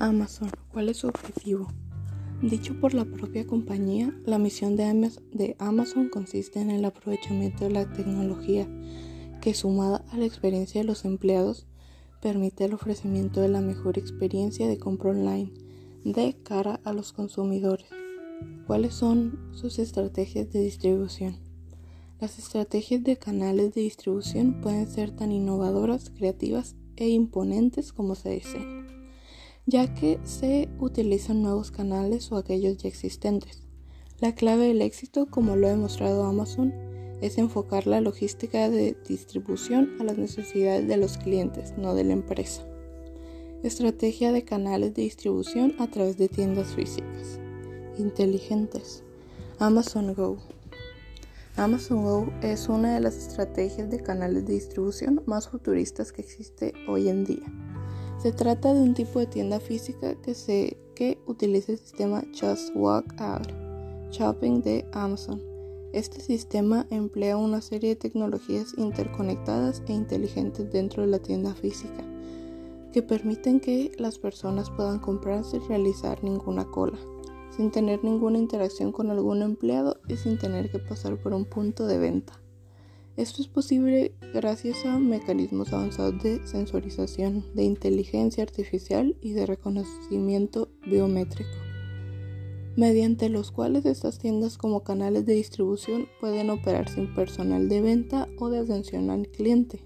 Amazon, ¿cuál es su objetivo? Dicho por la propia compañía, la misión de Amazon consiste en el aprovechamiento de la tecnología que sumada a la experiencia de los empleados permite el ofrecimiento de la mejor experiencia de compra online de cara a los consumidores. ¿Cuáles son sus estrategias de distribución? Las estrategias de canales de distribución pueden ser tan innovadoras, creativas e imponentes como se deseen ya que se utilizan nuevos canales o aquellos ya existentes. La clave del éxito, como lo ha demostrado Amazon, es enfocar la logística de distribución a las necesidades de los clientes, no de la empresa. Estrategia de canales de distribución a través de tiendas físicas. Inteligentes. Amazon Go. Amazon Go es una de las estrategias de canales de distribución más futuristas que existe hoy en día. Se trata de un tipo de tienda física que, se, que utiliza el sistema Just Walk Out Shopping de Amazon. Este sistema emplea una serie de tecnologías interconectadas e inteligentes dentro de la tienda física que permiten que las personas puedan comprar sin realizar ninguna cola, sin tener ninguna interacción con algún empleado y sin tener que pasar por un punto de venta. Esto es posible gracias a mecanismos avanzados de sensorización, de inteligencia artificial y de reconocimiento biométrico, mediante los cuales estas tiendas como canales de distribución pueden operar sin personal de venta o de atención al cliente.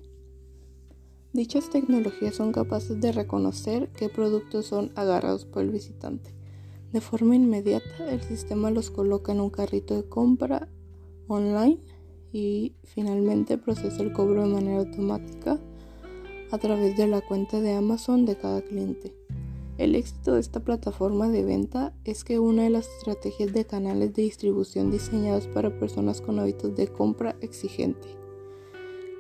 Dichas tecnologías son capaces de reconocer qué productos son agarrados por el visitante. De forma inmediata, el sistema los coloca en un carrito de compra online y finalmente procesa el cobro de manera automática a través de la cuenta de Amazon de cada cliente. El éxito de esta plataforma de venta es que una de las estrategias de canales de distribución diseñados para personas con hábitos de compra exigente,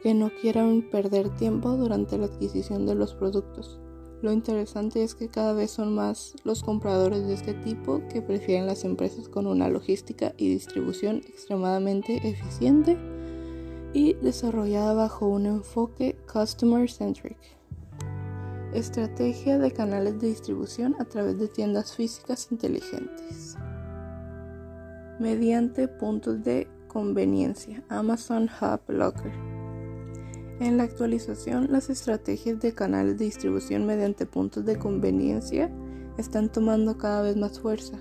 que no quieran perder tiempo durante la adquisición de los productos. Lo interesante es que cada vez son más los compradores de este tipo que prefieren las empresas con una logística y distribución extremadamente eficiente y desarrollada bajo un enfoque customer centric. Estrategia de canales de distribución a través de tiendas físicas inteligentes. Mediante puntos de conveniencia. Amazon Hub Locker. En la actualización, las estrategias de canales de distribución mediante puntos de conveniencia están tomando cada vez más fuerza.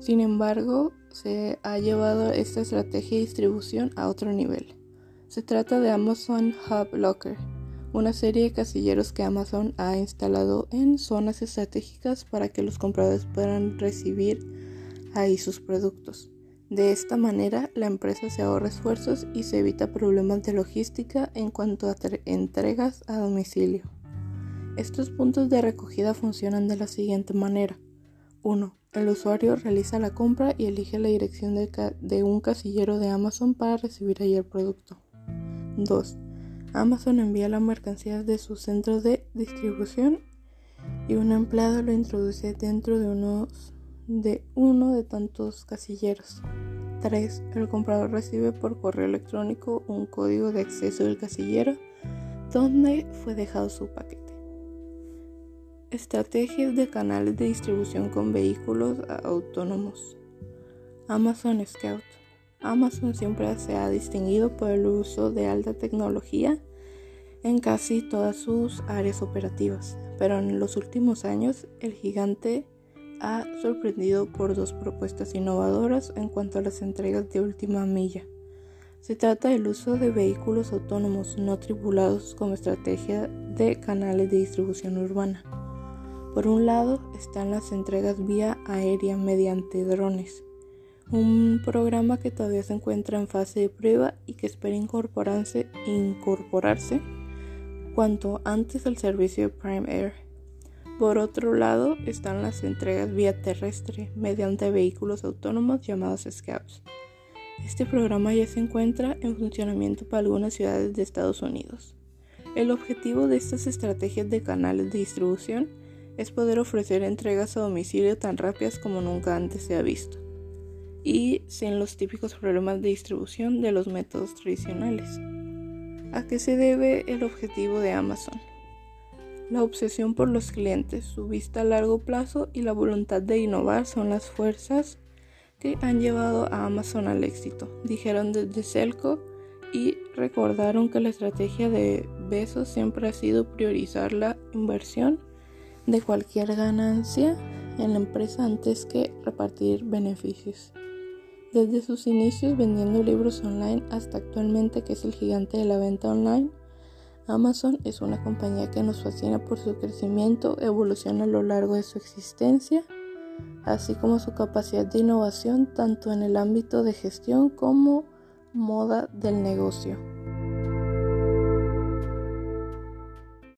Sin embargo, se ha llevado esta estrategia de distribución a otro nivel. Se trata de Amazon Hub Locker, una serie de casilleros que Amazon ha instalado en zonas estratégicas para que los compradores puedan recibir ahí sus productos. De esta manera, la empresa se ahorra esfuerzos y se evita problemas de logística en cuanto a entregas a domicilio. Estos puntos de recogida funcionan de la siguiente manera. 1. El usuario realiza la compra y elige la dirección de, un casillero de Amazon para recibir ahí el producto. 2. Amazon envía la mercancía de su centro de distribución y un empleado lo introduce dentro de unos de uno de tantos casilleros. 3. El comprador recibe por correo electrónico un código de acceso del casillero donde fue dejado su paquete. Estrategias de canales de distribución con vehículos autónomos. Amazon Scout. Amazon siempre se ha distinguido por el uso de alta tecnología en casi todas sus áreas operativas, pero en los últimos años el gigante ha sorprendido por dos propuestas innovadoras en cuanto a las entregas de última milla. Se trata del uso de vehículos autónomos no tripulados como estrategia de canales de distribución urbana. Por un lado están las entregas vía aérea mediante drones, un programa que todavía se encuentra en fase de prueba y que espera incorporarse, cuanto antes al servicio de Prime Air. Por otro lado están las entregas vía terrestre mediante vehículos autónomos llamados Scouts. Este programa ya se encuentra en funcionamiento para algunas ciudades de Estados Unidos. El objetivo de estas estrategias de canales de distribución es poder ofrecer entregas a domicilio tan rápidas como nunca antes se ha visto y sin los típicos problemas de distribución de los métodos tradicionales. ¿A qué se debe el objetivo de Amazon? La obsesión por los clientes, su vista a largo plazo y la voluntad de innovar son las fuerzas que han llevado a Amazon al éxito, dijeron desde Celco y recordaron que la estrategia de Besos siempre ha sido priorizar la inversión de cualquier ganancia en la empresa antes que repartir beneficios. Desde sus inicios vendiendo libros online hasta actualmente que es el gigante de la venta online, Amazon es una compañía que nos fascina por su crecimiento, evolución a lo largo de su existencia, así como su capacidad de innovación tanto en el ámbito de gestión como moda del negocio.